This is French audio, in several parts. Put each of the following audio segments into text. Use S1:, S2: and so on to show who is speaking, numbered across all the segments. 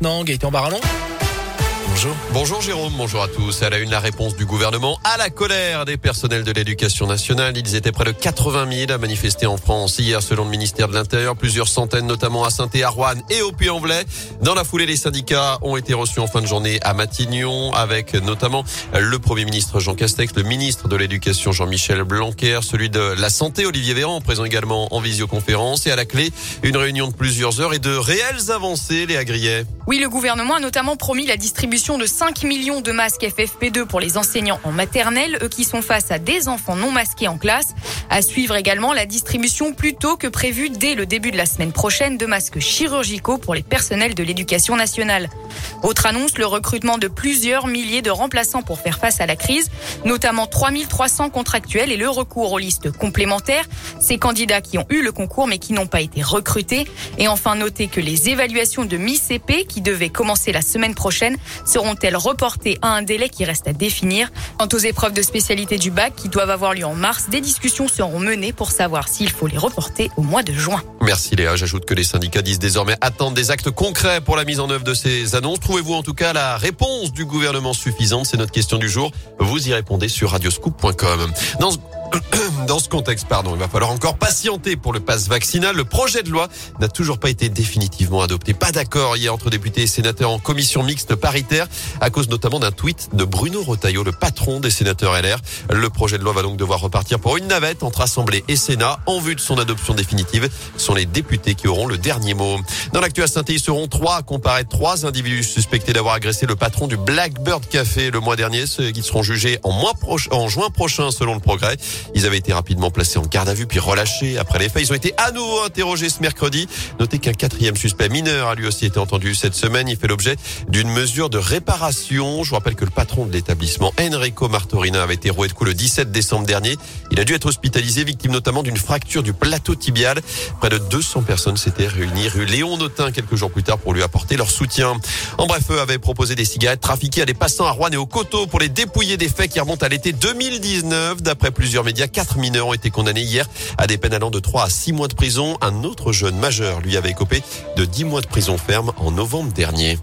S1: maintenant. Gaëtan Barallon. Bonjour.
S2: Bonjour Jérôme, bonjour à tous. Elle a une la réponse du gouvernement à la colère des personnels de l'éducation nationale. Ils étaient près de 80 000 à manifester en France hier selon le ministère de l'Intérieur. Plusieurs centaines notamment à saint à Rouen et au Puy-en-Velay. Dans la foulée, les syndicats ont été reçus en fin de journée à Matignon avec notamment le Premier ministre Jean Castex, le ministre de l'Éducation Jean-Michel Blanquer, celui de la Santé Olivier Véran, présent également en visioconférence et à la clé une réunion de plusieurs heures et de réelles avancées, les Grillet.
S3: Oui, le gouvernement a notamment promis la distribution de 5 millions de masques FFP2 pour les enseignants en maternelle, eux qui sont face à des enfants non masqués en classe. À suivre également la distribution plus tôt que prévu dès le début de la semaine prochaine de masques chirurgicaux pour les personnels de l'éducation nationale. Autre annonce, le recrutement de plusieurs milliers de remplaçants pour faire face à la crise, notamment 3300 contractuels et le recours aux listes complémentaires. Ces candidats qui ont eu le concours mais qui n'ont pas été recrutés. Et enfin, noter que les évaluations de mi-CP qui devaient commencer la semaine prochaine seront-elles reportées à un délai qui reste à définir. Quant aux épreuves de spécialité du bac qui doivent avoir lieu en mars, des discussions seront menées pour savoir s'il faut les reporter au mois de juin.
S2: Merci Léa. J'ajoute que les syndicats disent désormais attendre des actes concrets pour la mise en œuvre de ces annonces. Trouvez-vous en tout cas la réponse du gouvernement suffisante? C'est notre question du jour. Vous y répondez sur radioscoop.com. dans ce contexte, pardon, il va falloir encore patienter pour le passe vaccinal. Le projet de loi n'a toujours pas été définitivement adopté. Pas d'accord hier entre députés et sénateurs en commission mixte paritaire à cause notamment d'un tweet de Bruno Rotaillot, le patron des sénateurs LR. Le projet de loi va donc devoir repartir pour une navette entre Assemblée et Sénat en vue de son adoption définitive. Ce sont les députés qui auront le dernier mot. Dans l'actu à saint seront trois à comparaître trois individus suspectés d'avoir agressé le patron du Blackbird Café le mois dernier, ceux qui seront jugés en, en juin prochain selon le progrès. Ils avaient été rapidement placés en garde à vue puis relâchés après les faits. Ils ont été à nouveau interrogés ce mercredi. Notez qu'un quatrième suspect mineur a lui aussi été entendu cette semaine. Il fait l'objet d'une mesure de réparation. Je vous rappelle que le patron de l'établissement, Enrico Martorina, avait été roué de coups le 17 décembre dernier. Il a dû être hospitalisé, victime notamment d'une fracture du plateau tibial. Près de 200 personnes s'étaient réunies rue Léon Notin quelques jours plus tard pour lui apporter leur soutien. En bref, eux avaient proposé des cigarettes trafiquées à des passants à Rouen et au Coteau pour les dépouiller des faits qui remontent à l'été 2019. D'après plusieurs médias, mineurs ont été condamnés hier à des peines allant de 3 à 6 mois de prison. Un autre jeune majeur lui avait écopé de 10 mois de prison ferme en novembre dernier.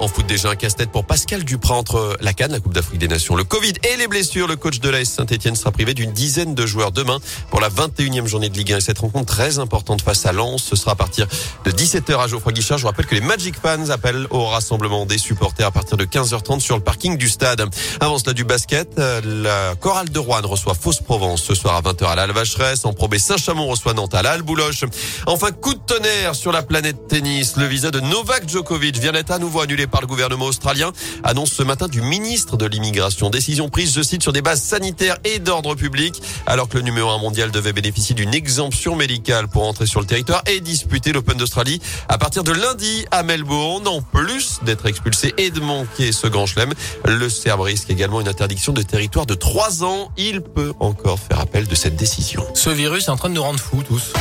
S2: En foot déjà un casse-tête pour Pascal Duprat entre la Cannes, la Coupe d'Afrique des Nations, le Covid et les blessures. Le coach de l'AS Saint-Etienne sera privé d'une dizaine de joueurs demain pour la 21e journée de Ligue 1 et cette rencontre très importante face à Lens. Ce sera à partir de 17h à Geoffroy Guichard. Je vous rappelle que les Magic Fans appellent au rassemblement des supporters à partir de 15h30 sur le parking du stade. Avant cela du basket, euh, la chorale de Rouen reçoit Fausse Provence ce soir à 20h à l'Alvacheresse. En probé Saint-Chamond reçoit Nantes à l'Albouloche. Enfin, coup de tonnerre sur la planète tennis. Le visa de Novak Djokovic vient d'être à nouveau annulé par le gouvernement australien, annonce ce matin du ministre de l'immigration. Décision prise, je cite, sur des bases sanitaires et d'ordre public, alors que le numéro 1 mondial devait bénéficier d'une exemption médicale pour entrer sur le territoire et disputer l'Open d'Australie à partir de lundi à Melbourne. En plus d'être expulsé et de manquer ce grand chelem, le Serbe risque également une interdiction de territoire de 3 ans. Il peut encore faire appel de cette décision.
S1: Ce virus est en train de nous rendre fous tous.